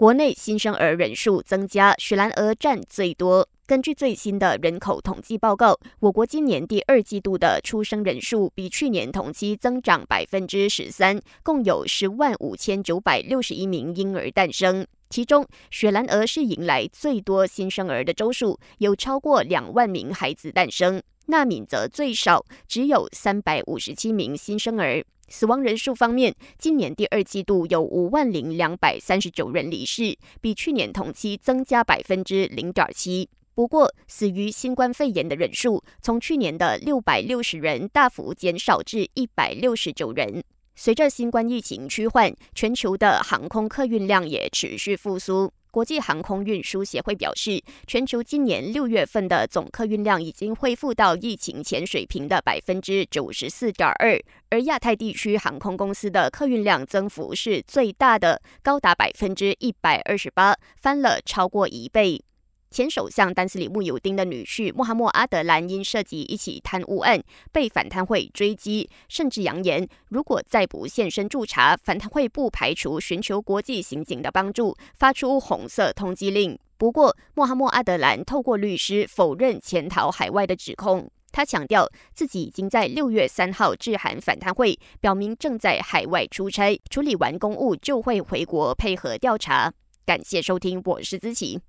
国内新生儿人数增加，雪兰莪占最多。根据最新的人口统计报告，我国今年第二季度的出生人数比去年同期增长百分之十三，共有十万五千九百六十一名婴儿诞生。其中，雪兰莪是迎来最多新生儿的州数，有超过两万名孩子诞生。那闽则最少，只有三百五十七名新生儿。死亡人数方面，今年第二季度有五万零两百三十九人离世，比去年同期增加百分之零点七。不过，死于新冠肺炎的人数从去年的六百六十人大幅减少至一百六十九人。随着新冠疫情趋缓，全球的航空客运量也持续复苏。国际航空运输协会表示，全球今年六月份的总客运量已经恢复到疫情前水平的百分之九十四点二，而亚太地区航空公司的客运量增幅是最大的，高达百分之一百二十八，翻了超过一倍。前首相丹斯里穆尤丁的女婿穆罕默阿德兰因涉及一起贪污案被反贪会追击，甚至扬言如果再不现身驻查，反贪会不排除寻求国际刑警的帮助，发出红色通缉令。不过，穆罕默阿德兰透过律师否认潜逃海外的指控，他强调自己已经在六月三号致函反贪会，表明正在海外出差，处理完公务就会回国配合调查。感谢收听，我是资琪。